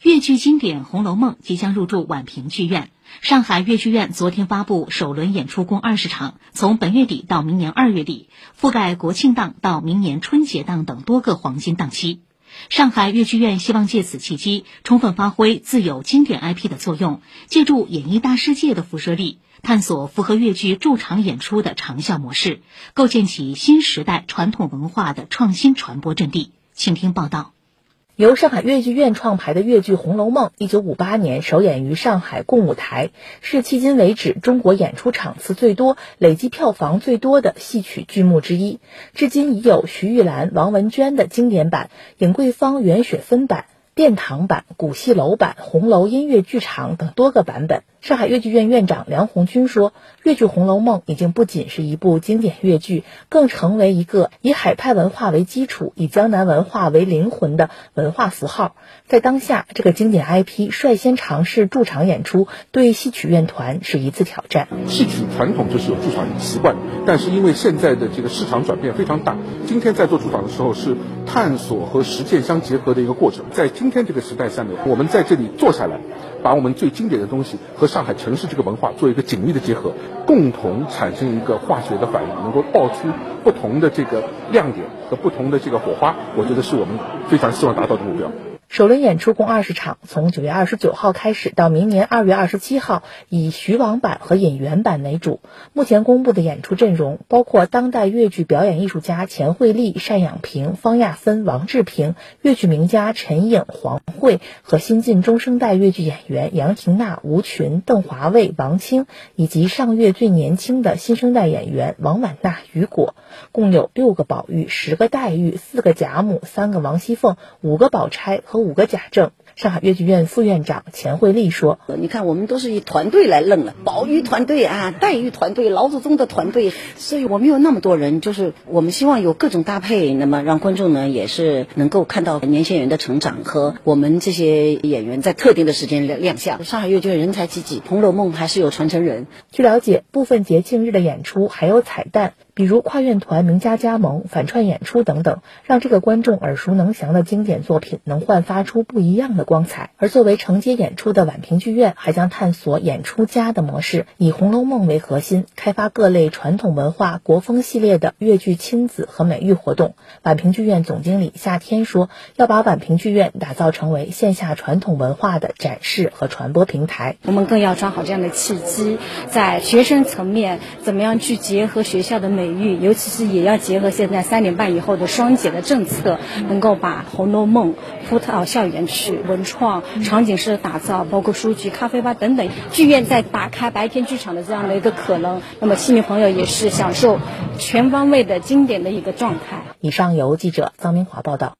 粤剧经典《红楼梦》即将入驻宛平剧院。上海越剧院昨天发布首轮演出共二十场，从本月底到明年二月底，覆盖国庆档到明年春节档等多个黄金档期。上海越剧院希望借此契机，充分发挥自有经典 IP 的作用，借助演艺大世界的辐射力，探索符合越剧驻场演出的长效模式，构建起新时代传统文化的创新传播阵地。请听报道。由上海越剧院创排的越剧《红楼梦》，一九五八年首演于上海共舞台，是迄今为止中国演出场次最多、累计票房最多的戏曲剧目之一。至今已有徐玉兰、王文娟的经典版、尹桂芳、袁雪芬版。殿堂版、古戏楼版、红楼音乐剧场等多个版本。上海越剧院院长梁红军说：“越剧《红楼梦》已经不仅是一部经典越剧，更成为一个以海派文化为基础、以江南文化为灵魂的文化符号。在当下，这个经典 IP 率先尝试驻场演出，对戏曲院团是一次挑战。戏曲传统就是有驻场习惯，但是因为现在的这个市场转变非常大，今天在做驻场的时候是探索和实践相结合的一个过程。在今天这个时代下面，我们在这里坐下来，把我们最经典的东西和上海城市这个文化做一个紧密的结合，共同产生一个化学的反应，能够爆出不同的这个亮点和不同的这个火花。我觉得是我们非常希望达到的目标。首轮演出共二十场，从九月二十九号开始到明年二月二十七号，以徐王版和尹元版为主。目前公布的演出阵容包括当代越剧表演艺术家钱惠丽、单养平、方亚芬、王志平，越剧名家陈颖、黄慧和新晋中生代越剧演员杨婷娜、吴群、邓华卫、王清，以及上月最年轻的新生代演员王婉娜、雨果。共有六个宝玉、十个黛玉、四个贾母、三个王熙凤、五个宝钗和。五个假证。上海越剧院副院长钱惠丽说：“你看，我们都是以团队来弄了，宝玉团队啊，黛玉团队，老祖宗的团队，所以我们有那么多人，就是我们希望有各种搭配，那么让观众呢也是能够看到年轻人的成长和我们这些演员在特定的时间亮亮相。上海越剧院人才济济，《红楼梦》还是有传承人。据了解，部分节庆日的演出还有彩蛋，比如跨院团名家加盟、反串演出等等，让这个观众耳熟能详的经典作品能焕发出不一样的。”光彩。而作为承接演出的宛平剧院，还将探索演出家的模式，以《红楼梦》为核心，开发各类传统文化、国风系列的越剧亲子和美育活动。宛平剧院总经理夏天说：“要把宛平剧院打造成为线下传统文化的展示和传播平台。我们更要抓好这样的契机，在学生层面，怎么样去结合学校的美育，尤其是也要结合现在三点半以后的双减的政策，能够把《红楼梦》铺到校园去。”文创场景式的打造，包括书局、咖啡吧等等，剧院在打开白天剧场的这样的一个可能。那么，戏迷朋友也是享受全方位的经典的一个状态。以上由记者张明华报道。